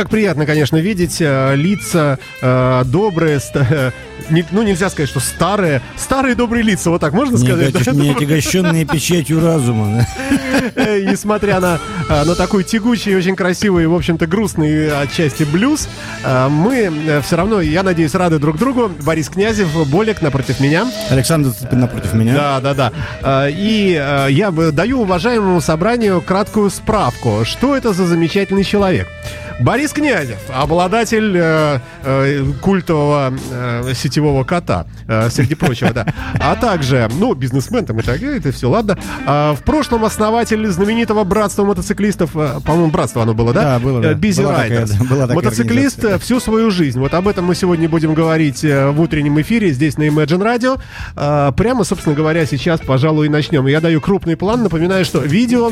как приятно, конечно, видеть э, лица э, добрые, ста- не- ну нельзя сказать, что старые, старые добрые лица, вот так можно сказать? отягощ- не отягощенные печатью разума. Э, Несмотря на, э, на такой тягучий, очень красивый, в общем-то, грустный отчасти блюз, э, мы все равно, я надеюсь, рады друг другу. Борис Князев, Болик напротив меня. Александр Цыпин напротив меня. Да, да, да. Э, И э, я бы даю уважаемому собранию краткую справку. Что это за замечательный человек? Борис Князев, обладатель э, э, культового э, сетевого кота, э, среди прочего, да. А также, ну, бизнесмен там и так далее, это все, ладно. А, в прошлом основатель знаменитого братства мотоциклистов, э, по-моему, братство оно было, да? Да, было, да. Э, Busy Была такая, Riders. да, была такая Мотоциклист всю свою жизнь. Вот об этом мы сегодня будем говорить э, в утреннем эфире здесь на Imagine Radio. А, Прямо, собственно говоря, сейчас, пожалуй, и начнем. Я даю крупный план. Напоминаю, что видео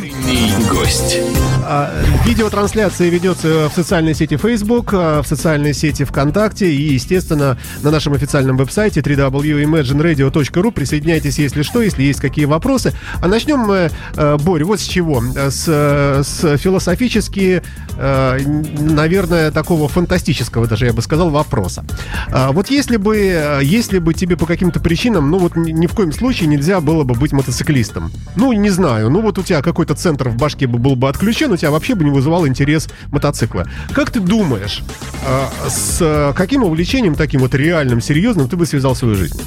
гость. а, Видеотрансляция ведется в социальной сети Facebook, а, в социальной сети ВКонтакте и, естественно, на нашем официальном веб-сайте www.imagineradio.ru. Присоединяйтесь, если что, если есть какие вопросы. А начнем мы, э, Борь, вот с чего? Э, С, э, с философически, э, наверное, такого фантастического, даже я бы сказал, вопроса. А, Вот если бы, э, если бы тебе по каким-то причинам, ну вот ни в коем случае нельзя было бы быть мотоциклистом. Ну, не знаю, ну вот у тебя какой-то центр в башке бы был бы отключен, у тебя вообще бы не вызывал интерес мотоцикла. Как ты думаешь, э, с э, каким увлечением таким вот реальным, серьезным ты бы связал свою жизнь?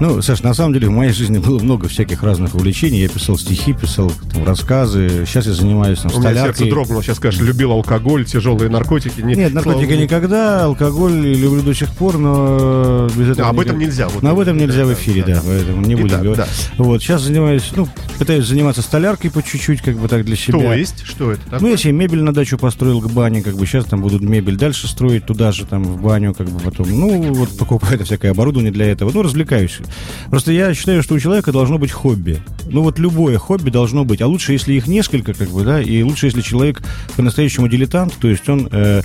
Ну, Саш, на самом деле в моей жизни было много всяких разных увлечений. Я писал стихи, писал там, рассказы. Сейчас я занимаюсь там, У меня сердце дрогнуло, сейчас скажешь, любил алкоголь, тяжелые наркотики. Не- Нет, наркотика слава никогда, алкоголь люблю до сих пор, но без этого А, об этом нельзя. вот. Об этом нельзя в эфире, да, поэтому не будем Итак, говорить. да. Вот, сейчас занимаюсь, ну, пытаюсь заниматься столяркой по чуть-чуть, как бы так для себя. То есть, что это? Ну, такое? я себе мебель на дачу построил к бане, как бы сейчас там будут мебель дальше строить туда же, там, в баню, как бы потом. Ну, вот покупаю это всякое оборудование для этого. Ну, развлекаюсь. Просто я считаю, что у человека должно быть хобби. Ну, вот любое хобби должно быть. А лучше, если их несколько, как бы, да, и лучше, если человек по-настоящему дилетант, то есть он... э,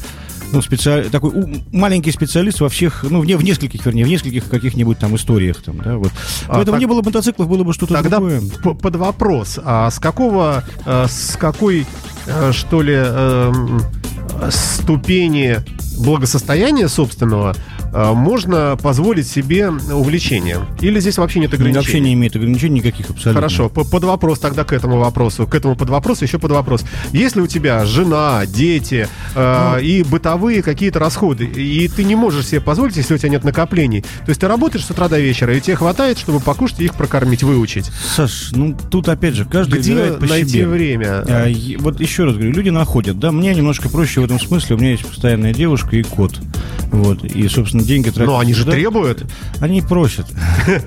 ну, специаль... такой у- маленький специалист во всех, ну, в, не- в нескольких, вернее, в нескольких каких-нибудь там историях, там, да, вот. А, Поэтому так- не было бы мотоциклов, было бы что-то Тогда другое. под вопрос, а с какого, э, с какой, э, что ли, эм, ступени благосостояния собственного можно позволить себе увлечение? Или здесь вообще нет ограничений? Вообще не имеет ограничений никаких абсолютно. Хорошо, по- под вопрос тогда к этому вопросу. К этому под вопрос, еще под вопрос. Если у тебя жена, дети э, и бытовые какие-то расходы, и ты не можешь себе позволить, если у тебя нет накоплений, то есть ты работаешь с утра до вечера, и тебе хватает, чтобы покушать и их прокормить, выучить. Саш, ну тут опять же каждый Где выбирает по найти себе. время? А, вот еще раз говорю, люди находят, да, мне немножко проще в этом смысле, у меня есть постоянная девушка и кот, вот, и, собственно, деньги тратят. Но они же туда. требуют. Они просят.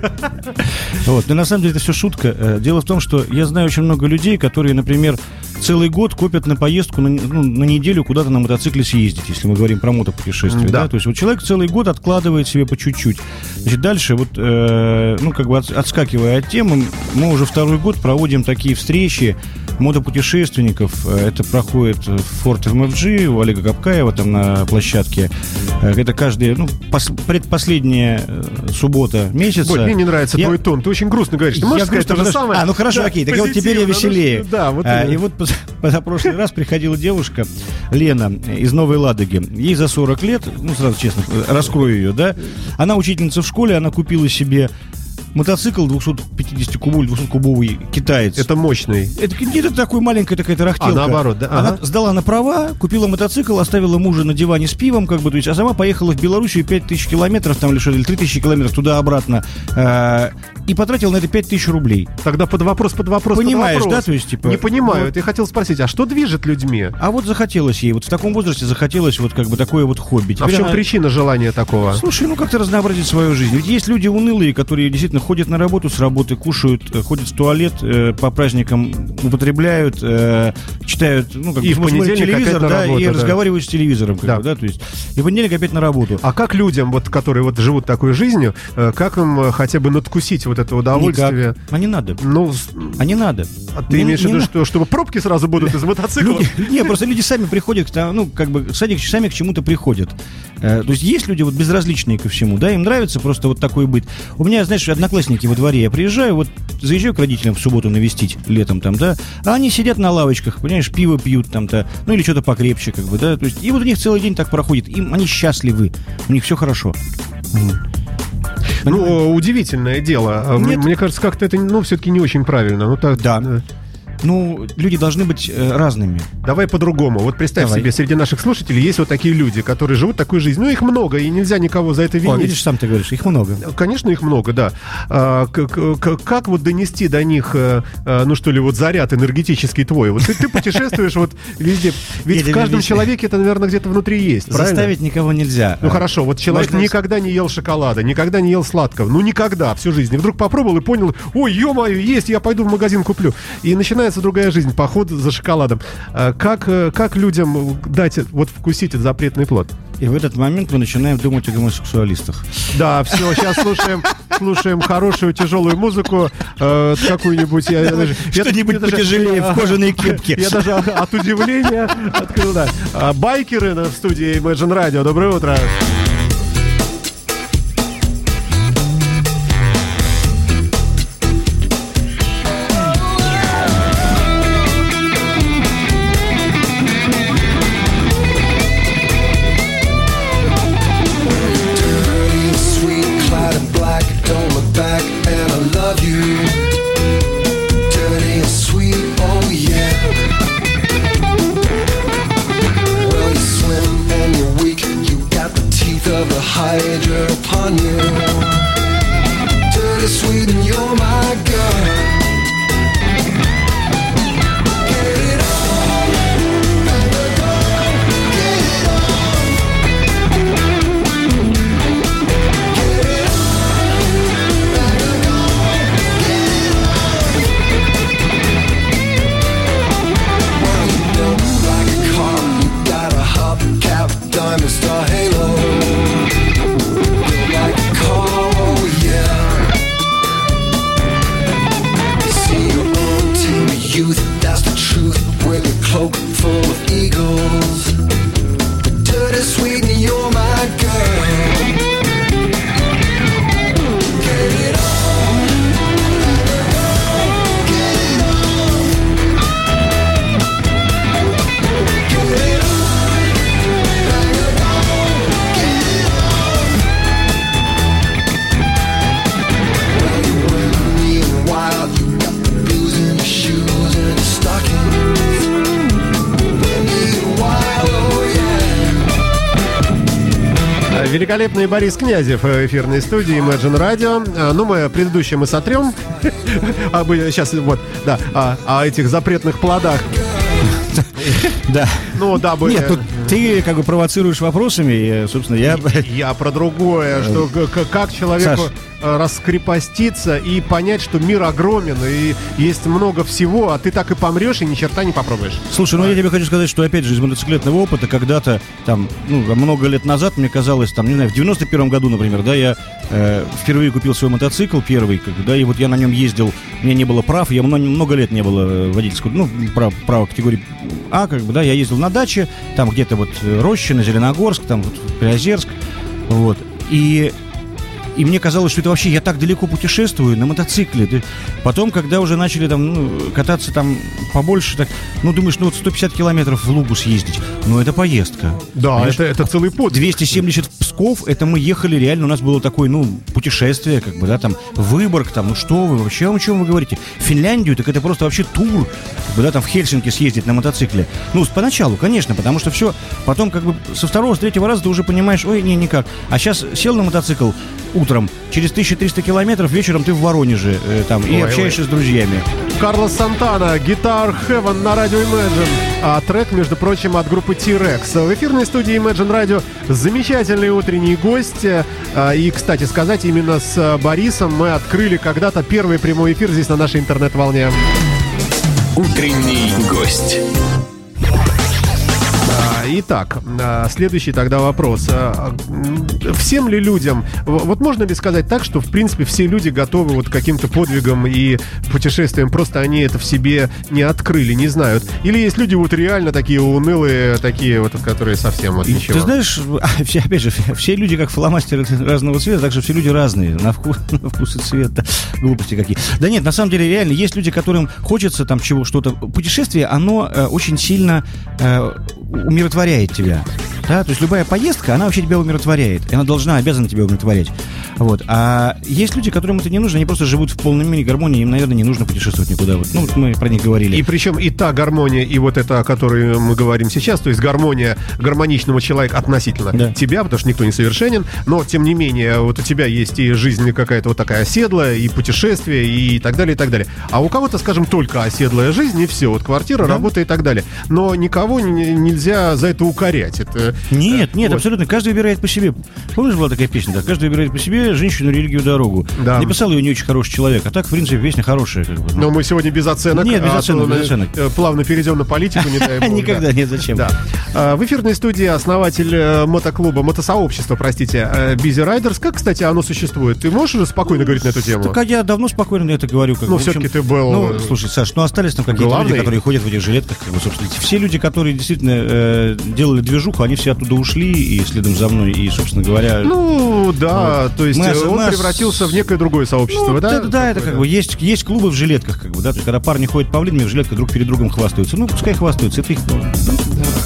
Вот, но на самом деле это все шутка. Э, Дело в том, что я знаю очень много людей, которые, например, целый год копят на поездку на, ну, на неделю куда-то на мотоцикле съездить, если мы говорим про мотопутешествие. Да. Да. То есть вот человек целый год откладывает себе по чуть-чуть. Значит, дальше вот, э, ну, как бы от- отскакивая от темы, мы уже второй год проводим такие встречи мотопутешественников. Э, Это проходит в Форт МФГ у Олега Капкаева там на площадке. Э, Это каждая, ну, пос- предпоследняя э, суббота месяца. Боль, мне не нравится Я- твой тон. Ты очень грустно говоришь. Ты можешь я сказать то же самое? А, ну хорошо, Да, окей. Так вот теперь я позитивно, ну, веселее. Да, вот А, и вот поз- позапрошлый раз приходила девушка, Лена, из Новой Ладоги. Ей за 40 лет, ну, сразу честно, раскрою ее, да. Она учительница в школе, она купила себе мотоцикл 250-кубовый, 200-кубовый китаец. Это мощный. Это где-то такой маленькая такая тарахтелка. А, наоборот, да, Она ага. сдала на права, купила мотоцикл, оставила мужа на диване с пивом, как бы, то есть, а сама поехала в Белоруссию 5000 километров, там, или что, или 3000 километров туда-обратно, э, и потратила на это 5000 рублей. Тогда под вопрос, под вопрос, под Понимаешь, вопрос. да, то есть, типа, Не понимаю. вот. Я хотел спросить, а что движет людьми? А вот захотелось ей, вот в таком возрасте захотелось вот как бы такое вот хобби. А в Теперь чем она- причина желания такого? Слушай, ну как-то разнообразить свою жизнь. Ведь есть люди унылые, которые действительно ходят на работу с работы, кушают, э, ходят в туалет, э, по праздникам употребляют, э, читают, ну, как И бы, в понедельник телевизор, да, работу, и да. разговаривают с телевизором, Да. бы, да, то есть. И в понедельник опять на работу. А как людям, вот, которые вот живут такой жизнью, э, как им э, хотя бы надкусить вот это удовольствие? Никак. А не надо. Ну, А не надо. а ты Не- имеешь в виду, что, чтобы пробки сразу будут из мотоцикла? Не, просто люди сами приходят, ну, как бы, сами, сами к чему-то приходят. То есть есть люди вот безразличные ко всему, да, им нравится просто вот такой быт. У меня, знаешь, одноклассники во дворе, я приезжаю, вот заезжаю к родителям в субботу навестить летом там, да, а они сидят на лавочках, понимаешь, пиво пьют там-то, ну или что-то покрепче, как бы, да, то есть, и вот у них целый день так проходит, им, они счастливы, у них все хорошо. Ну, удивительное дело. Нет. Мне кажется, как-то это, ну, все-таки не очень правильно. Ну, так, да. Ну, люди должны быть э, разными. Давай по-другому. Вот представь Давай. себе, среди наших слушателей есть вот такие люди, которые живут такой жизнью. Ну, их много, и нельзя никого за это винить. О, видишь, сам ты говоришь, их много. Конечно, их много, да. А, как, как, как вот донести до них, а, ну что ли, вот заряд энергетический твой? Вот ты, ты путешествуешь вот везде. Ведь в каждом человеке это, наверное, где-то внутри есть, Заставить никого нельзя. Ну, хорошо, вот человек никогда не ел шоколада, никогда не ел сладкого. Ну, никогда всю жизнь. И вдруг попробовал и понял, ой, ё-моё, есть, я пойду в магазин куплю. И начинает начинается другая жизнь, поход за шоколадом. А как, э, как людям дать вот вкусить этот запретный плод? И в этот момент мы начинаем думать о гомосексуалистах. Да, все, сейчас слушаем, слушаем хорошую тяжелую музыку, э, какую-нибудь. Что-нибудь потяжелее в кожаной кепке. Я даже от удивления открыл, да. А, байкеры в студии Imagine Radio. Доброе утро. Великолепный Борис Князев в эфирной студии Imagine Radio. А, ну, мы предыдущее мы сотрем. а мы сейчас вот, да, о, о этих запретных плодах. Да. Ну, да, бы... Нет, тут ты как бы провоцируешь вопросами, и, собственно, я... Я про другое, что как человеку... Саш, Э, раскрепоститься и понять, что мир огромен и есть много всего, а ты так и помрешь и ни черта не попробуешь. Слушай, ну я тебе хочу сказать, что опять же из мотоциклетного опыта когда-то там, ну, много лет назад, мне казалось, там, не знаю, в 91 году, например, да, я э, впервые купил свой мотоцикл первый, да, и вот я на нем ездил, у меня не было прав, я много, много лет не было э, водительского, ну, прав, права категории А, как бы, да, я ездил на даче, там где-то вот э, Рощина, Зеленогорск, там вот Приозерск, вот, и и мне казалось, что это вообще я так далеко путешествую на мотоцикле. Потом, когда уже начали там ну, кататься там побольше, так, ну, думаешь, ну вот 150 километров в Лугу съездить, ну, это поездка. Да, это, это целый путь. 270 в Псков, это мы ехали реально, у нас было такое, ну, путешествие, как бы, да, там, Выборг, там, ну, что вы вообще, о чем вы говорите? Финляндию, так это просто вообще тур, как бы, да, там, в Хельсинки съездить на мотоцикле. Ну, поначалу, конечно, потому что все, потом, как бы, со второго, с третьего раза ты уже понимаешь, ой, не, никак. А сейчас сел на мотоцикл, утром, через 1300 километров вечером ты в Воронеже э, там ой, и общаешься ой. с друзьями. Карлос Сантана, Guitar Heaven на радио Imagine. А трек, между прочим, от группы T-Rex. В эфирной студии Imagine Radio замечательный утренний гость. А, и, кстати сказать, именно с Борисом мы открыли когда-то первый прямой эфир здесь на нашей интернет-волне. Утренний гость. Итак, а, следующий тогда вопрос. А, всем ли людям, вот можно ли сказать так, что в принципе все люди готовы вот к каким-то подвигам и путешествиям, просто они это в себе не открыли, не знают? Или есть люди вот реально такие унылые, такие вот, которые совсем вот ничего? Ты знаешь, все, опять же, все люди как фломастеры разного цвета, так что все люди разные, на вкус, на вкус и цвет, да, глупости какие. Да нет, на самом деле реально есть люди, которым хочется там чего что-то. Путешествие, оно э, очень сильно э, умиротворяет тебя. Да? То есть любая поездка, она вообще тебя умиротворяет. И она должна, обязана тебя умиротворять. Вот. А есть люди, которым это не нужно, они просто живут в полном мире гармонии, им, наверное, не нужно путешествовать никуда. Вот. Ну, вот мы про них говорили. И причем и та гармония, и вот это, о которой мы говорим сейчас, то есть гармония гармоничного человека относительно да. тебя, потому что никто не совершенен, но, тем не менее, вот у тебя есть и жизнь какая-то вот такая оседлая, и путешествия, и так далее, и так далее. А у кого-то, скажем, только оседлая жизнь, и все, вот квартира, да? работа и так далее. Но никого не, нельзя за это укорять. Это, нет, нет, вот. абсолютно. Каждый выбирает по себе. Помнишь, была такая песня, да? Каждый выбирает по себе женщину, религию, дорогу. Да. Написал ее не очень хороший человек, а так, в принципе, песня хорошая. Как бы, ну. Но мы сегодня без оценок. Нет, без а оценок, без оценок. Э, плавно перейдем на политику, не дай бог. Никогда нет, зачем. Да. А, в эфирной студии основатель э, мотоклуба, мотосообщества, простите, э, Busy Riders. Как, кстати, оно существует? Ты можешь уже спокойно говорить на эту тему? Так а я давно спокойно на это говорю. Как, ну, все-таки ты был... Ну, слушай, Саш, ну остались там какие-то люди, которые ходят в этих жилетках, как бы, собственно. Все люди, которые действительно э, делали движуху, они все оттуда ушли и следом за мной, и, собственно говоря... Ну, да, вот. то есть мы, он мы, превратился в некое другое сообщество, ну, да? Да, да это как бы есть, есть клубы в жилетках, как бы, да, то есть когда парни ходят по в жилетках друг перед другом хвастаются, ну, пускай хвастаются, это их... Ну,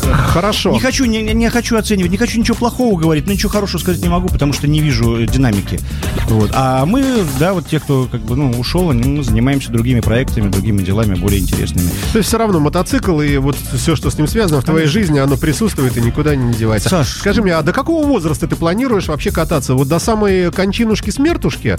Хорошо. Не хочу, не, не хочу оценивать, не хочу ничего плохого говорить, но ничего хорошего сказать не могу, потому что не вижу динамики. Вот. А мы, да, вот те, кто как бы, ну, ушел, мы занимаемся другими проектами, другими делами более интересными. То есть все равно мотоцикл и вот все, что с ним связано в твоей жизни, оно присутствует и никуда не девается. Саш, скажи мне, а до какого возраста ты планируешь вообще кататься? Вот до самой кончинушки-смертушки?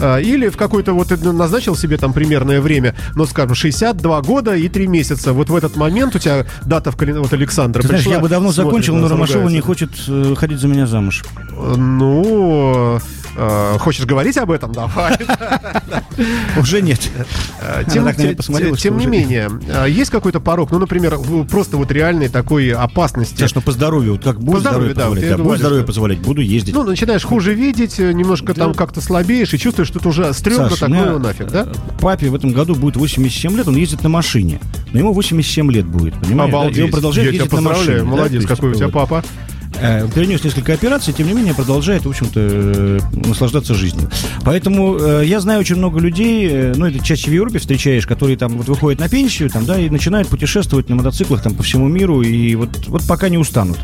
А, или в какой-то вот назначил себе там примерное время, ну, скажем, 62 года и 3 месяца. Вот в этот момент у тебя дата в календаре, вот Александра Ты пришла, знаешь, я бы давно закончил, но Ромашова не хочет э, ходить за меня замуж. Ну, Э, хочешь говорить об этом? Давай. Уже нет. Э, тем, тем не менее, э, есть какой-то порог, ну, например, просто вот реальной такой опасности. Конечно, по здоровью, как будет здоровье позволять, будет здоровье позволять, буду ездить. Ну, начинаешь хуже видеть, немножко там как-то слабеешь и чувствуешь, что это уже стрёмно такое нафиг, да? Папе в этом году будет 87 лет, он ездит на машине. Но ему 87 лет будет, понимаешь? Обалдеть. И он продолжает ездить на машине. Молодец, какой у тебя папа. Э, перенес несколько операций, тем не менее продолжает, в общем-то, э, наслаждаться жизнью. Поэтому э, я знаю очень много людей, ну, это чаще в Европе встречаешь, которые там вот выходят на пенсию, там, да, и начинают путешествовать на мотоциклах там по всему миру, и вот, вот пока не устанут.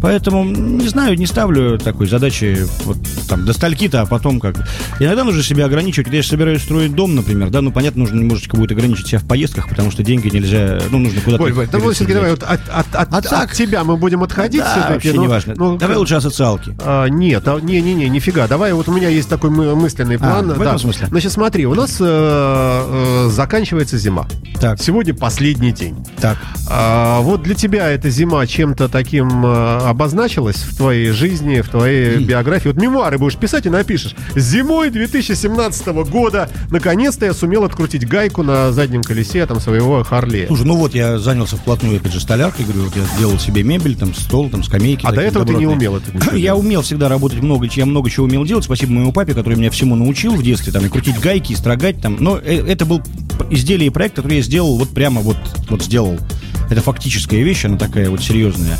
Поэтому, не знаю, не ставлю такой задачи вот там до стальки-то, а потом как. Иногда нужно себя ограничивать. Когда я собираюсь строить дом, например, да, ну, понятно, нужно немножечко будет ограничить себя в поездках, потому что деньги нельзя, ну, нужно куда-то... Ой, ой, давай, Сергей, давай, вот от, от, от, от, от тебя мы будем отходить да, все-таки. вообще ну, не важно. Ну, давай лучше о социалке. А, нет, а, не-не-не, нифига. Давай, вот у меня есть такой мысленный а, план. А, в этом да. смысле? Значит, смотри, у нас э, э, заканчивается зима. Так. Сегодня последний день. Так. А, вот для тебя эта зима чем-то таким обозначилась в твоей жизни, в твоей биографии? Вот мемуары будешь писать и напишешь. Зимой 2017 года наконец-то я сумел открутить гайку на заднем колесе там своего Харли. Слушай, ну вот я занялся вплотную, опять же, столяркой, говорю, вот я сделал себе мебель, там стол, там скамейки. А до этого добротные. ты не умел это? Я умел всегда работать много, я много чего умел делать. Спасибо моему папе, который меня всему научил в детстве, там, и крутить гайки, и строгать там. Но э, это был изделие и проект, который я сделал вот прямо вот, вот сделал. Это фактическая вещь, она такая вот серьезная.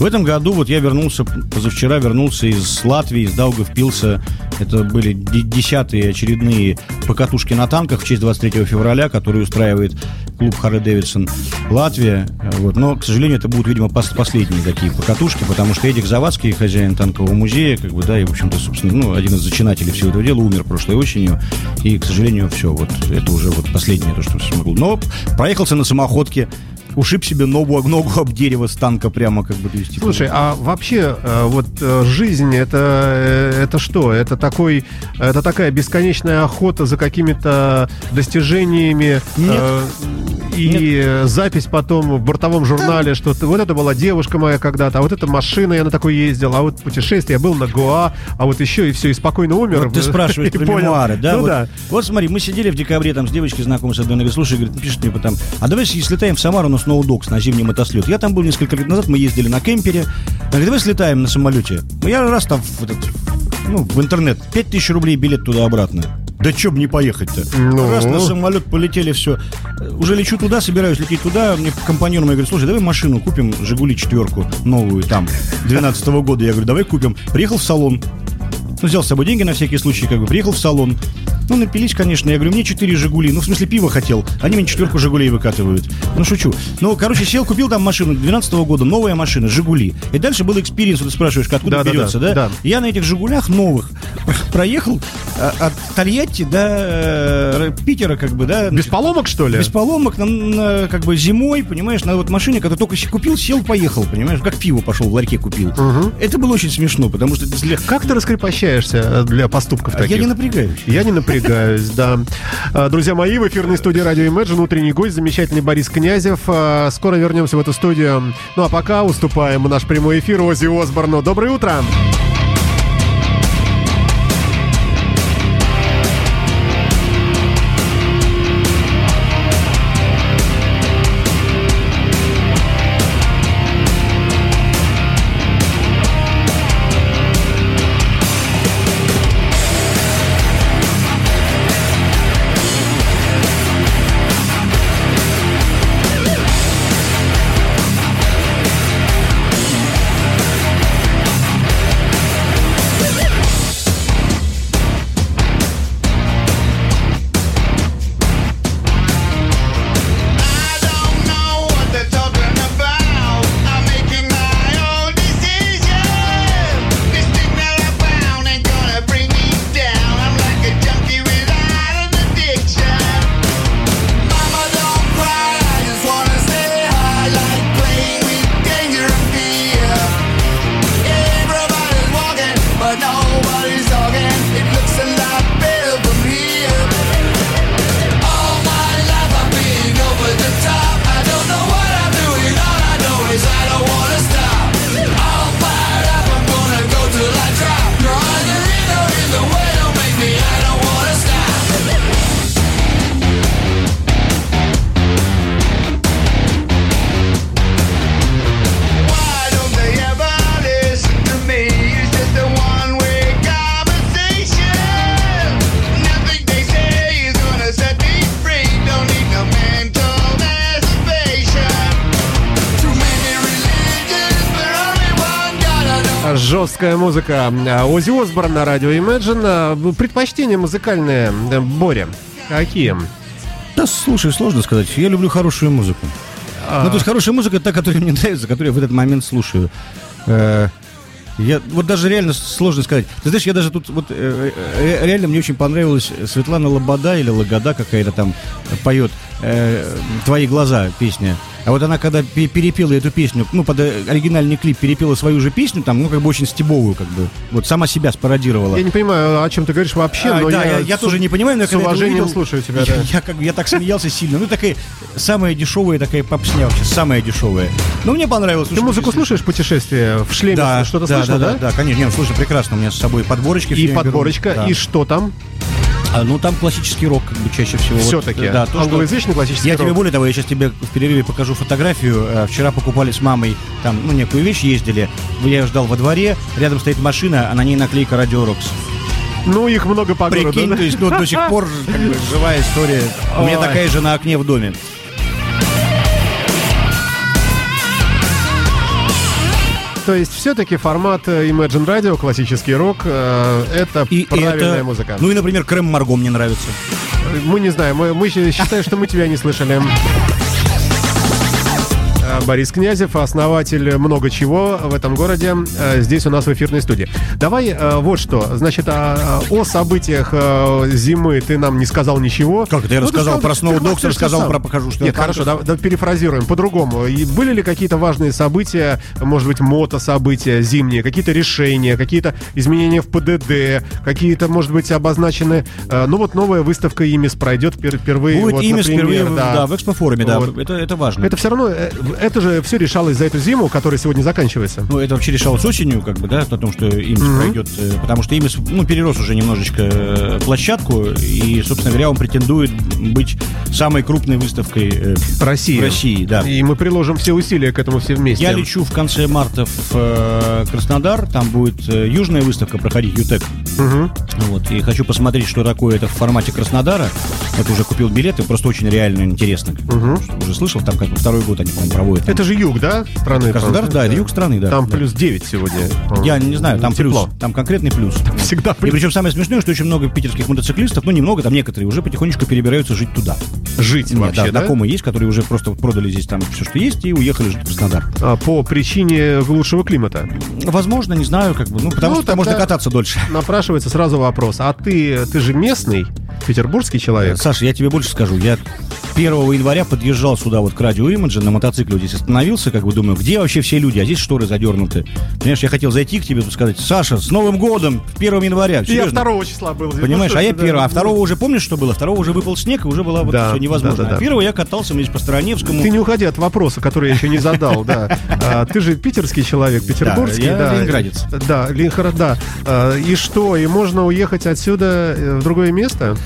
В этом году вот я вернулся, позавчера вернулся из Латвии, из Даугавпилса. Это были десятые очередные покатушки на танках в честь 23 февраля, которые устраивает клуб Харли Дэвидсон Латвия. Вот. Но, к сожалению, это будут, видимо, пос последние такие покатушки, потому что Эдик Завадский, хозяин танкового музея, как бы, да, и, в общем-то, собственно, ну, один из зачинателей всего этого дела, умер прошлой осенью. И, к сожалению, все, вот это уже вот последнее то, что смогу. Но проехался на самоходке, ушиб себе ногу, ногу об дерево с танка прямо как бы. То есть, типа, Слушай, а вообще э, вот э, жизнь это, э, это что? Это такой, это такая бесконечная охота за какими-то достижениями? Нет. И запись потом в бортовом журнале, что ты, вот это была девушка моя когда-то, а вот эта машина, я на такой ездил, а вот путешествие, я был на Гоа, а вот еще и все, и спокойно умер. Вот ты спрашиваешь про мемуары, да? Ну вот, да. вот смотри, мы сидели в декабре там с девочкой знакомой с одной, говорит, слушай, говорит, пишет мне потом, а давай слетаем в Самару на Сноудокс, на зимний мотослет. Я там был несколько лет назад, мы ездили на кемпере. Она говорит, давай слетаем на самолете. Я раз там в, этот, ну, в интернет, 5000 рублей билет туда-обратно. Да чё бы не поехать-то? Ну. Раз на самолет полетели, все. Уже лечу туда, собираюсь лететь туда. Мне компаньон мой говорит, слушай, давай машину купим, Жигули четверку, новую там, 12 года. Я говорю, давай купим. Приехал в салон, ну, взял с собой деньги на всякий случай, как бы, приехал в салон. Ну, напились, конечно. Я говорю, мне четыре «Жигули». Ну, в смысле, пиво хотел. Они мне четверку «Жигулей» выкатывают. Ну, шучу. Ну, короче, сел, купил там машину 12 года, новая машина, «Жигули». И дальше был experience, вот ты спрашиваешь, откуда Да-да-да, берется, да? да. Я на этих «Жигулях» новых проехал а, от Тольятти до э, Питера, как бы, да? Без поломок, что ли? Без поломок, на, на, как бы зимой, понимаешь, на вот машине, которую только купил, сел, поехал, понимаешь, как пиво пошел в ларьке купил. Мгм. Это было очень смешно, потому что для... Как ты раскрепощаешься э, для поступков А таких? я не напрягаюсь. Я не напрягаюсь, да. А, Друзья мои, в эфирной студии Радио Imagine утренний гость, замечательный Борис Князев. А, Скоро вернемся в эту студию. Ну а пока уступаем наш прямой эфир Ози Осборну. Доброе утро! I Жесткая музыка. А, Ози Осборн на радио Imagine. А, Предпочтения музыкальные, Боря, какие? Да, слушай, сложно сказать. Я люблю хорошую музыку. А. Ну, то есть хорошая музыка та, которая мне нравится, которую я в этот момент слушаю. Э, Я, вот даже реально сложно сказать. Ты знаешь, я даже тут вот э, э, реально мне очень понравилась Светлана Лобода или Лагода какая-то там поет э, «Твои глаза» песня. А вот она когда пе- перепела эту песню, ну, под э, оригинальный клип перепела свою же песню, там, ну, как бы очень стебовую, как бы. Вот сама себя спародировала. Я не понимаю, о чем ты говоришь вообще, А, но да, я, я, я тоже не понимаю, но я с уважением увидел, слушаю тебя, я, да. я как бы я так смеялся сильно. Ну, такая самая дешевая такая попсня вообще, самая дешевая. Но мне понравилось. Ты музыку слушаешь путешествие в шлеме? Да, Что-то да, слышно, да, да? да, конечно. Не, ну, слушай, прекрасно. У меня с собой подборочки. И подборочка, Да. и что там? А, ну, там классический рок, как бы, чаще всего. Вот, Все-таки. да, то, что- Англоязычный классический Я рок. тебе более того, я сейчас тебе в перерыве покажу фотографию. Э, Вчера покупали с мамой там, ну, некую вещь, ездили. Я ее ждал во дворе, рядом стоит машина, а на ней наклейка Радио Рокс. Ну, их много по городу. Прикинь, то есть, ну, до сих пор как бы, живая история. У меня такая же на окне в доме. То есть все-таки формат э, Imagine Radio, классический рок, э, это И правильная это- музыка. Ну и, например, Крем Марго мне нравится. Мы не знаем, мы, мы считаем, что мы тебя не слышали. Э, Борис Князев, основатель много чего в этом городе, э, здесь у нас в эфирной студии. Давай э, вот что, значит, а, о событиях зимы ты нам не сказал ничего. Как это я Ну, рассказал сказал, про ты Сноу Докс, хвастаешься рассказал сам. про покажу, что Нет, хорошо, да, да, перефразируем по-другому. И были ли какие-то важные события, может быть, мото-события зимние, какие-то решения, какие-то изменения в ПДД, какие-то, может быть, обозначены... ну вот новая выставка «Имис» пройдет впер- впервые. Будет вот, имя например, впервые в- да. в экспофоруме, да. Вот. Это, это важно. Это все равно, э, это же все решалось за эту зиму, которая сегодня заканчивается. Ну, это вообще решалось осенью, как бы, да, о том, что имис пройдет, э, потому что имис, ну, перерос уже немножечко э, площадку, и, собственно говоря, он претендует быть самой крупной выставкой э, России. в России, да. И мы приложим все усилия к этому все вместе. Я лечу в конце марта в Краснодар, там будет южная выставка проходить, ЮТЕК. Мгм. Вот, и хочу посмотреть, что такое это в формате Краснодара. Вот уже купил билеты, просто очень реально интересно. Уже слышал, там как бы второй год они, по-моему, проводят. Это же юг, да, страны? Краснодар, да, это юг страны, да. Там да. плюс 9 сегодня. Я не знаю, там Тепло. плюс, там конкретный плюс. Всегда И плюс. причем самое смешное, что очень много питерских мотоциклистов, ну немного, там некоторые уже потихонечку перебираются жить туда. Жить Нет, вообще, да, знакомые есть, которые уже просто продали здесь там все, что есть, и уехали жить в Краснодар. А, По причине лучшего климата. Возможно, не знаю, как бы, ну потому Ну, что там можно кататься дольше. Напрашивается сразу вопрос. А ты, ты же местный, петербургский человек? Саша, я тебе больше скажу. Я 1 января подъезжал сюда вот к радио на мотоцикле, здесь остановился, как бы думаю, где вообще все люди, а здесь шторы задернуты. Понимаешь, я хотел зайти к тебе и сказать, Саша, с Новым годом, 1 января. Я Серьезно. 2 числа был здесь. Понимаешь, Ну, а я что ты, первого, да, а второго уже помнишь, что было? Второго уже выпал снег, и уже было вот Да, все невозможно. да, да, да. А первого я катался здесь по Староневскому. Ты не уходи от вопроса, который я еще не задал, да. А, Ты же питерский человек, петербургский, я да. ленинградец. Да, Ленинград, да. А, И что, и можно уехать отсюда э, в другое место?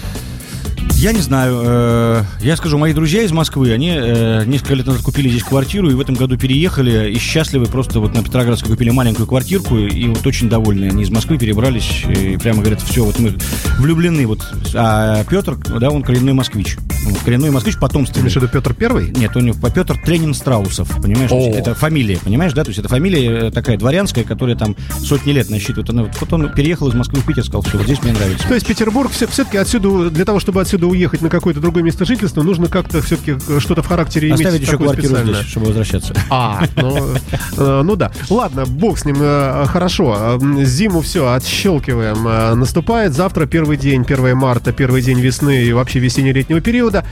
Я не знаю. э, Я скажу, мои друзья из Москвы, они э, несколько лет назад купили здесь квартиру и в этом году переехали и счастливы просто вот на Петроградской купили маленькую квартирку и вот очень довольны. Они из Москвы перебрались и прямо говорят, все, вот мы влюблены. Вот. А Петр, да, он коренной москвич. Вот, коренной москвич Ты потомственный. в виду Петр Первый? Нет, у него по Петр Тренин Страусов, понимаешь? О. Это фамилия, понимаешь, да? То есть это фамилия э, такая дворянская, которая там сотни лет насчитывает. Она, вот, вот он переехал из Москвы в Питер, сказал, все, вот здесь мне нравится. То есть Петербург все, все-таки отсюда, для того, чтобы отсюда уехать на какое-то другое место жительства, нужно как-то все-таки что-то в характере иметь. Оставить еще квартиру специальное. здесь, чтобы возвращаться. А, ну, э, ну да. Ладно, бог с ним. э, Хорошо. Э, Зиму все, отщелкиваем. Э, Наступает завтра первый день, 1 марта, первый день весны и вообще весенне-летнего периода.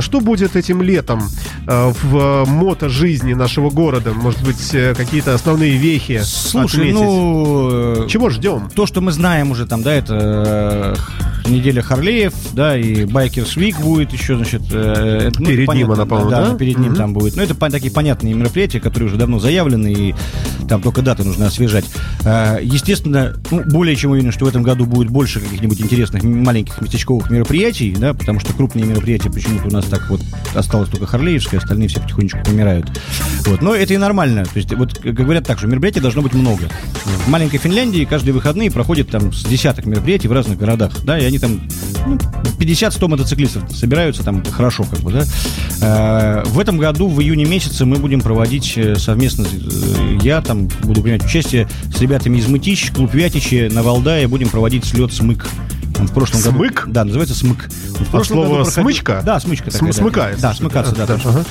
Что будет этим летом э, в мото-жизни нашего города? Может быть, э, какие-то основные вехи Слушай, отметить? ну... э, Чего ждем? То, что мы знаем уже там, да, это э, неделя Харлеев, да, и Байкерс Вик будет еще, значит... э, ну, Перед это ним понятно, она, по-моему, да? да? перед ним Мгм. там будет. Ну, это такие понятные мероприятия, которые уже давно заявлены, и там только даты нужно освежать. Э, Естественно, ну, более чем уверен, что в этом году будет больше каких-нибудь интересных маленьких местечковых мероприятий, да, потому что крупные мероприятия почему-то у нас так вот осталось только Харлеевская, остальные все потихонечку помирают. Вот. Но это и нормально. То есть, вот, говорят так, что мероприятий должно быть много. В маленькой Финляндии каждые выходные проходит там с десяток мероприятий в разных городах, да, и они там ну, 50-100 мотоциклистов собираются там хорошо, как бы, да. Э, В этом году, в июне месяце, мы будем проводить э, совместно, э, я там буду принимать участие с ребятами из Мытищ, клуб Вятичи на Валдае, будем проводить слет «Смык». Он в прошлом Смык? году... Да, называется «Смык». Он в прошлом слова году проходил- «смычка»? Да, «смычка». См- такая, да. смыкается. Да, смыкаться, да. Да, точно. ага.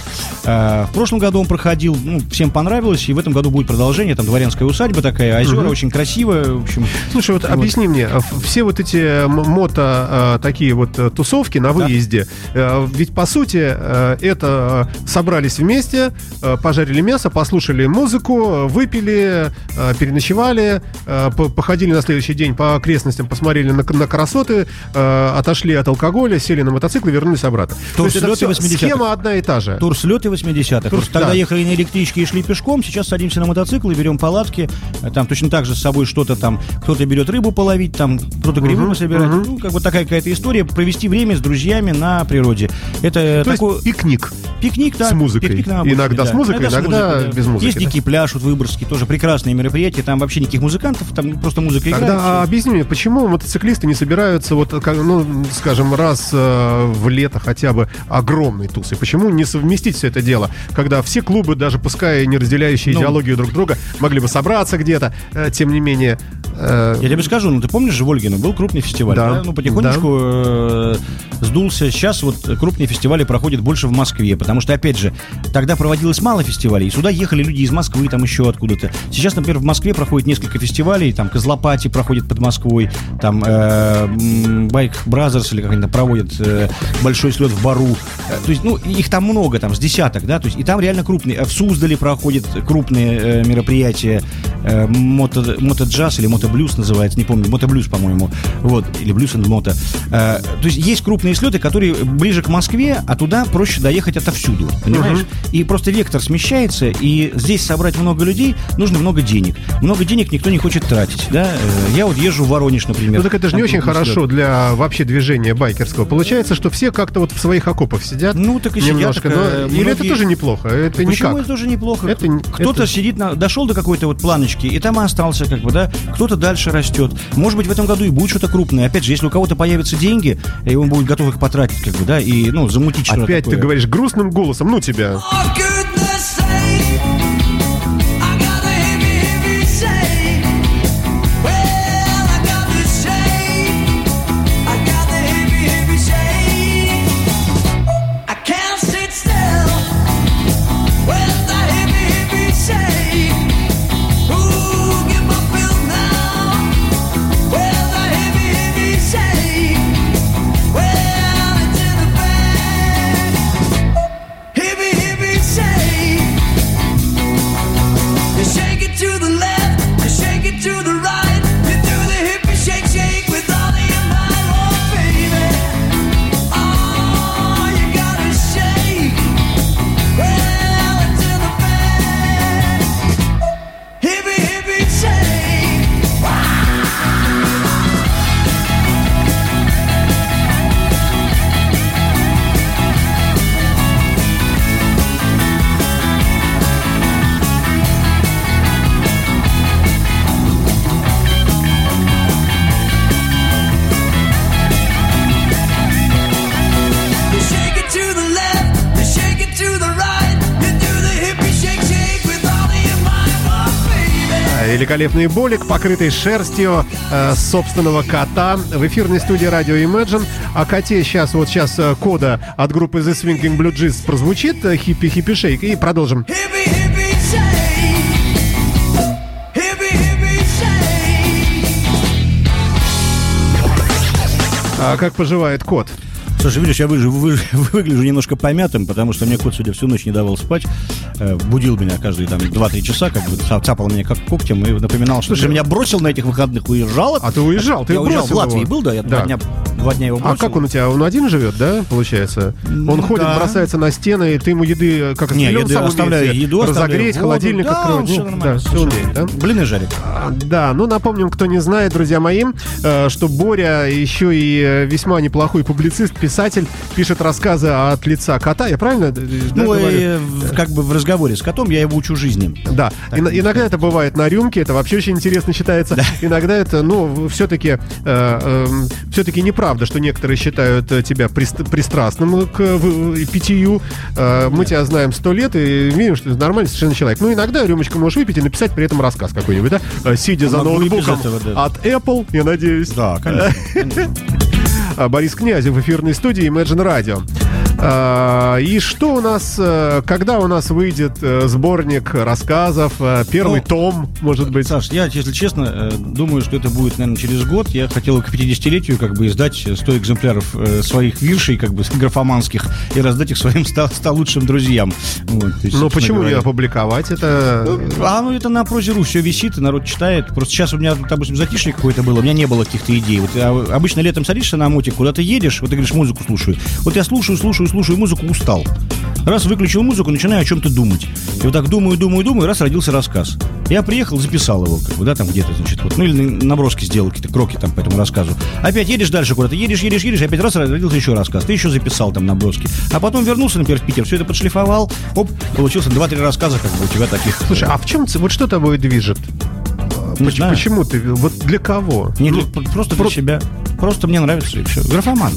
Э, В прошлом году он проходил, ну, всем понравилось, и в этом году будет продолжение, там дворянская усадьба такая, озера, очень красиво, в общем. Слушай, вот, объясни мне, а, все вот эти м- мото а, такие вот э, тусовки на выезде, э, ведь по сути э, это э, собрались вместе, э, пожарили мясо, послушали музыку, э, выпили, э, переночевали, э, по- походили на следующий день по окрестностям, посмотрели на, на красоты, э, отошли от алкоголя, сели на мотоцикл и вернулись обратно. Это Турслеты всё 80-х. схема одна и та же. Тур слеты 80-х. Тур- тогда да. ехали на электричке и шли пешком, сейчас садимся на мотоцикл и берем палатки. Э, Там точно так же с собой что-то там, кто-то берет рыбу половить, там кто-то грибы собирать. Ну, как бы такая какая-то история, провести время с друзьями на природе. Это То такой есть пикник. пикник, да. с музыкой. пикник на обочине, Иногда да. с музыкой, иногда без музыки, Есть да? дикий пляж, вот Выборгский, тоже прекрасные мероприятия, там вообще никаких музыкантов, там просто музыка играет. Тогда всё. а, объясни мне, почему мотоциклисты не собираются, вот, ну, скажем, раз э, в лето хотя бы огромной тусой? Почему не совместить все это дело, когда все клубы, даже пускай не разделяющие Ну. идеологию друг друга, могли бы собраться где-то, э, тем не менее, Э, Я тебе скажу, ну ты помнишь же Вольгина, был крупный фестиваль, Да. да? Ну потихонечку э, сдулся. Сейчас вот крупные фестивали проходят больше в Москве, потому что, опять же, тогда проводилось мало фестивалей, и сюда ехали люди из Москвы, там еще откуда-то. Сейчас, например, в Москве проходит несколько фестивалей, там Козлопати проходит под Москвой, там э, Brothers или как они там проводят э, большой слет в Бару. То есть, ну, их там много, там с десяток, да, то есть, и там реально крупные. В Суздале проходят крупные э, мероприятия, э, мото, мотоджаз или мотоблюз называется, не помню, мотоблюз, по-моему, вот, или блюз and мото. Э, то есть есть крупные слеты, которые ближе к Москве, а туда проще доехать отовсюду, понимаешь? И просто вектор смещается, и здесь собрать много людей нужно много денег. Много денег никто не хочет тратить, да? Э, Я вот езжу в Воронеж, например. Ну так это же не очень слет. хорошо для вообще движения байкерского. Получается, что все как-то вот в своих окопах сидят. Ну, так и сидят, немножко. так, но- э, Или это многие- тоже неплохо? Это Почему никак. это тоже неплохо? Это Кто-то это- сидит, на, дошел до какой-то вот планочки, и там и остался, как бы, да. Кто-то дальше растет. Может быть, в этом году и будет что-то крупное. Опять же, если у кого-то появятся деньги, и он будет готов их потратить, как бы, да, и, ну, замутить что-то Опять ты такое. говоришь грустным голосом, ну тебя. For Великолепный болик, покрытый шерстью э, собственного кота в эфирной студии радио Imagine. О коте сейчас, вот сейчас э, кода от группы The Swinging Blue Jeans прозвучит, э, хиппи-хиппи шейк, и продолжим. А как поживает кот? Слушай, видишь, я выгляжу, вы- выгляжу немножко помятым, потому что мне кот, судя всю ночь не давал спать. Э, будил меня каждые там 2-3 часа, как бы ца- цапал меня как когтем и напоминал, что ты же меня бросил на этих выходных, уезжал. А ты уезжал, ты я уезжал в Латвии его. был, да, я Да. Два, дня, два дня его бросил. А как он у тебя? Он один живет, да, получается? Он Ну, ходит, да. бросается на стены, и ты ему еды, э, как Не, еды оставляю, умеет еду оставляю, разогреть, воду. холодильник да, откроет. все Ну. Да, все умеет, да? Блины жарит. А, Да, ну напомним, кто не знает, друзья мои, э, что Боря еще и весьма неплохой публицист, писатель, пишет рассказы от лица кота, я правильно? э, да, Ну, и, в- как бы в разговоре с котом я его учу жизни. Да, Ин- иногда это бывает на рюмке, это вообще очень интересно считается. Иногда это, ну, все-таки, все-таки неправда, что некоторые считают э, тебя прист- пристрастным к э, в- питью. Э, мы тебя знаем сто лет и видим, что ты нормальный совершенно человек. Ну, иногда рюмочку можешь выпить и написать при этом рассказ какой-нибудь, да? Э, Сидя за Могу и без ноутбуком этого, да. от Apple, я надеюсь. Да, конечно. А, Борис Князев в эфирной студии Imagine Radio. А, И что у нас, э, когда у нас выйдет э, сборник рассказов, э, первый Ну, том, может быть? Саш, я, если честно, думаю, что это будет, наверное, через год. Я хотел к 50-летию как бы издать 100 экземпляров своих виршей, как бы графоманских, и раздать их своим 100, 100 лучшим друзьям. Вот, есть, Ну собственно почему не говоря. опубликовать это? А, ну это на прозе.ру все висит, и народ читает. Просто сейчас у меня, допустим, затишье какое-то было, у меня не было каких-то идей. Вот а, обычно летом садишься на мотик, куда-то едешь, вот ты говоришь, музыку слушаю. Вот я слушаю, слушаю, слушаю музыку, устал. Раз выключил музыку, начинаю о чем-то думать. И вот так думаю, думаю, думаю, раз родился рассказ. Я приехал, записал его, как бы, да, там где-то, значит, вот, ну или наброски сделал, какие-то кроки там по этому рассказу. Опять едешь дальше куда-то, едешь, едешь, едешь, опять раз родился еще рассказ. Ты еще записал там наброски. А потом вернулся, например, в Питер, все это подшлифовал, оп, получился 2-3 рассказа, как бы у тебя таких. Слушай, а в чем, вот что тобой движет? Не Поч- знаю. Почему ты, вот для кого? Не Ну, для- просто для про- себя. Просто мне нравится и все. Графоман.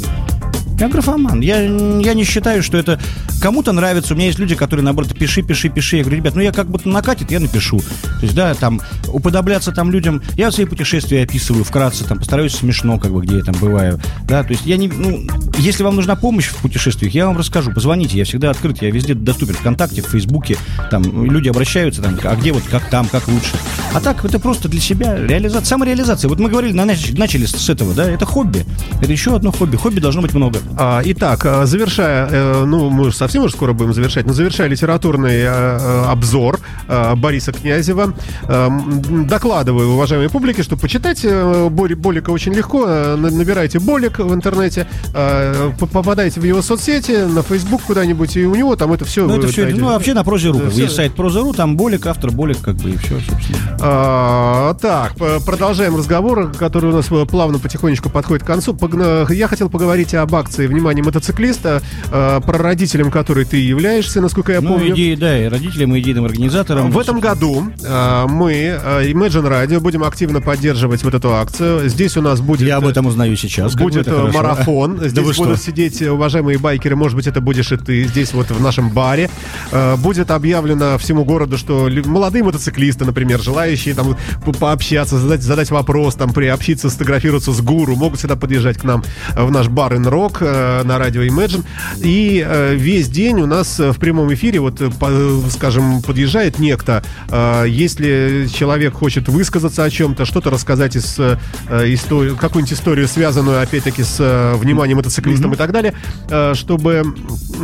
Я графоман. Я, я не считаю, что это кому-то нравится. У меня есть люди, которые, наоборот, пиши, пиши, пиши. Я говорю, ребят, ну я как будто накатит, я напишу. То есть, да, там, уподобляться там людям... Я свои путешествия описываю вкратце, там, постараюсь смешно, как бы, где я там бываю. Да, то есть я не... Ну, если вам нужна помощь в путешествиях, я вам расскажу. Позвоните, я всегда открыт, я везде доступен. ВКонтакте, в Фейсбуке. Там люди обращаются, там, а где вот, как там, как лучше. А так, это просто для себя реализация, самореализация. Вот мы говорили, на- начали с этого, да, это хобби. Это еще одно хобби. Хобби должно быть много. А, Итак, а, завершая, э, ну, мы совсем уже скоро будем завершать, но завершая литературный э, э, обзор э, Бориса Князева, э, м, докладываю уважаемой публике, что почитать э, Болика очень легко. Э, на- Набирайте Болик в интернете, э, п- попадайте в его соцсети, на Facebook куда-нибудь, и у него там это все... Ну, это все, ну, вообще на Прозе.ру. Как бы. Есть сайт Проза.ру, там Болик, автор Болик, как бы, и все, собственно. А, так, продолжаем разговор, который у нас э, плавно потихонечку подходит к концу. Я хотел поговорить об акции «Внимание мотоциклиста», э, про родителям которой ты являешься, насколько я Ну, помню. идеи, да, и родителям, и идейным организаторам. В этом году э, мы, э, Imagine Radio, будем активно поддерживать вот эту акцию. Здесь у нас будет... Я об этом узнаю сейчас. Будет э, марафон. Да Здесь что? будут сидеть э, уважаемые байкеры. Может быть, это будешь и ты здесь вот в нашем баре. Э, Будет объявлено всему городу, что молодые мотоциклисты, например, желающие там по- пообщаться, задать, задать вопрос, там приобщиться, сфотографироваться с гуру, могут всегда подъезжать к нам э, в наш бар э, на радио Imagine. И э, весь день у нас э, в прямом эфире, вот, э, э, скажем, подъезжает некто. Э, Если человек хочет высказаться о чем-то, что-то рассказать из э, истории, какую-нибудь историю, связанную, опять-таки, с э, вниманием мотоциклистам и так далее, э, чтобы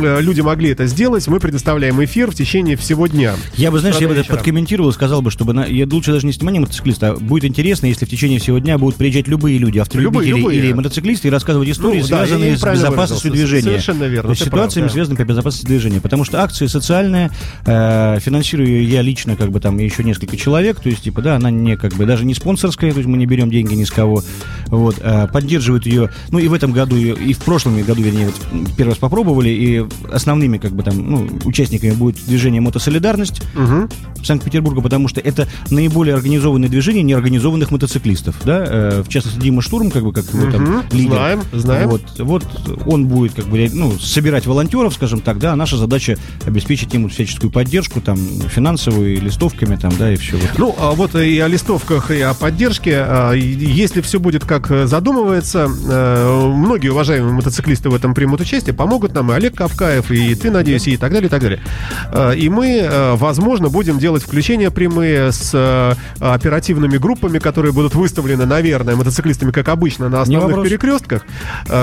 э, люди могли это сделать, мы предоставляем эфир в течение всего дня. Я бы, знаешь, С я бы вечера. подкомментировал, сказал бы, чтобы на, я лучше даже не снимание мотоциклиста, а будет интересно, если в течение всего дня будут приезжать любые люди, автолюбители Любые, любые. или мотоциклисты, и рассказывать истории, Ну, да, я связанные с безопасностью выразился. движения. Совершенно верно, То есть ты ситуациями, прав, да. связанными по безопасности движения. Потому что акция социальная, э, финансирую я лично, как бы там еще несколько человек, то есть, типа, да, она не как бы даже не спонсорская, то есть мы не берем деньги ни с кого. Вот, э, поддерживают ее, ну и в этом году, и, и в прошлом году, вернее, вот первый раз попробовали, и основными, как бы там, ну, участниками будет движение «Мотосолидарность», Мгм. Санкт-Петербурга, потому что это наиболее организованное движение неорганизованных мотоциклистов, да, э, в частности Дима Штурм, как бы как его там Мгм. лидер. Знаем, знаем. Вот, вот он будет как бы ну собирать волонтеров, скажем так, да, а наша задача обеспечить ему всяческую поддержку, там финансовую, и листовками, там, да, и все. Вот. Ну, а вот и о листовках, и о поддержке. А, Если все будет как э, задумывается, э, многие уважаемые мотоциклисты в этом примут участие, помогут нам и Олег Кавкаев, и ты, надеюсь, и так далее, и так далее. Э, И мы, э, возможно, будем делать включения прямые с оперативными группами, которые будут выставлены, наверное, мотоциклистами, как обычно, на основных перекрестках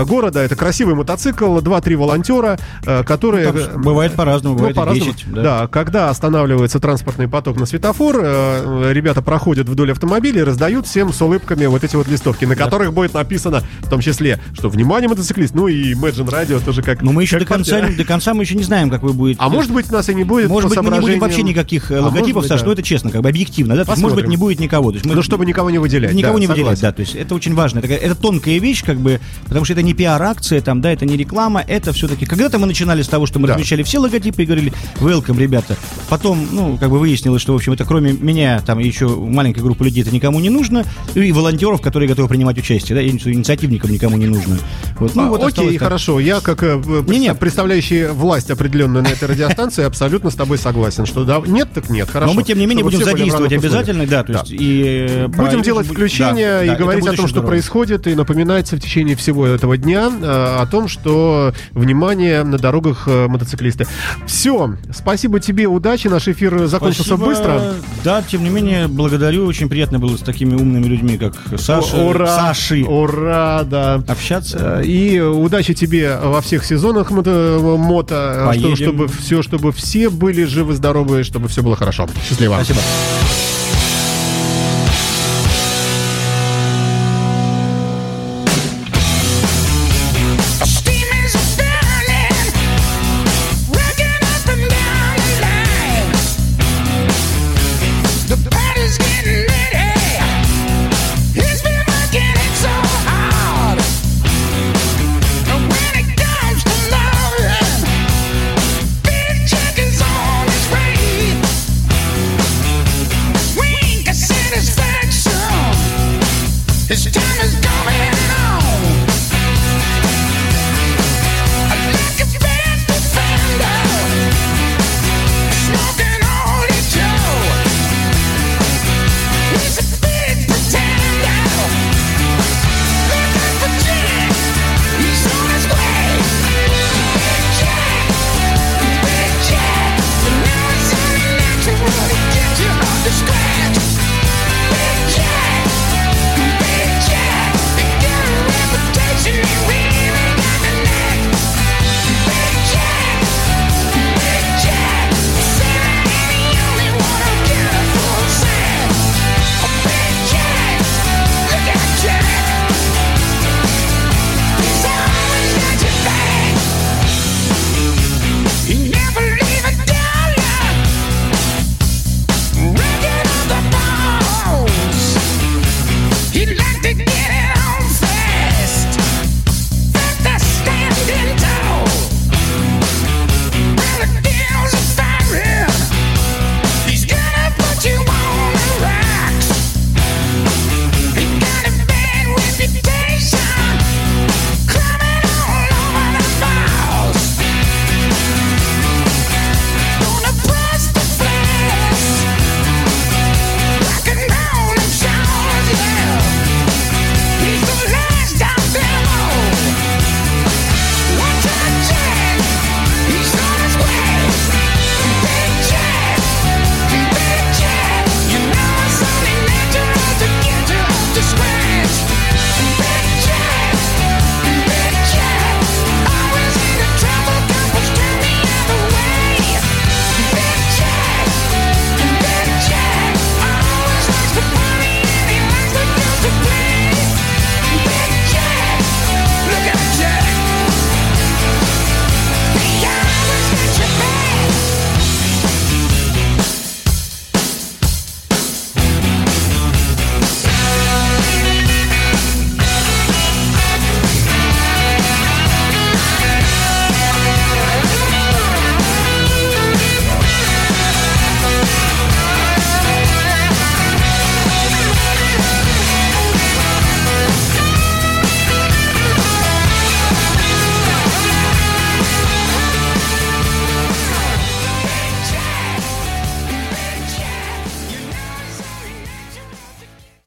города. Это красивый мотоцикл, 2-3 волонтера, э, которые... Ну, бывает по-разному, бывает и по-разному. 10, да. да, когда останавливается транспортный поток на светофор, э, ребята проходят вдоль автомобиля и раздают всем с улыбками вот эти вот листовки, на которых будет написано в том числе, что внимание, мотоциклист, ну и Imagine Radio тоже как... Но мы еще до конца, до конца мы еще не знаем, как вы будете. А может быть, нас и не будет Может по быть, мы не будем вообще никаких э, А логотипов, быть, Саш, да. ну это честно, как бы объективно, да? Может быть, не будет никого. То есть мы- Ну, чтобы никого не выделять. Никого да, не выделять, согласен. да, то есть это очень важно. Это, это тонкая вещь, как бы, потому что это не пиар-акция, там, да, это не реклама, это все-таки. Когда-то мы начинали с того, что мы Да. размещали все логотипы и говорили, welcome, ребята. Потом, ну, как бы выяснилось, что, в общем, это кроме меня, там, еще маленькой группы людей это никому не нужно, и волонтеров, которые готовы принимать участие, да, инициативникам никому не нужно. Вот, ну, А, вот Окей, хорошо. Я, как э, э, Не-не. представляющий власть определенную на этой радиостанции, абсолютно с тобой согласен, что да, нет, так нет, хорошо. Но мы, тем не менее, будем задействовать обязательно, да, то есть и... э, Будем делать да, и говорить о том, что происходит, и напоминать в течение всего этого дня э, о том, что внимание на дорогах э, мотоциклисты. Все, спасибо тебе, удачи, наш эфир закончился Спасибо. быстро. Да, тем не менее, благодарю. Очень приятно было с такими умными людьми, как Саша, Ура! Саши, Ура, да. общаться. Э, И удачи тебе во всех сезонах мото, мото э, Поедем. чтобы все, чтобы все были живы, здоровы, чтобы все было хорошо. Счастливо. Спасибо.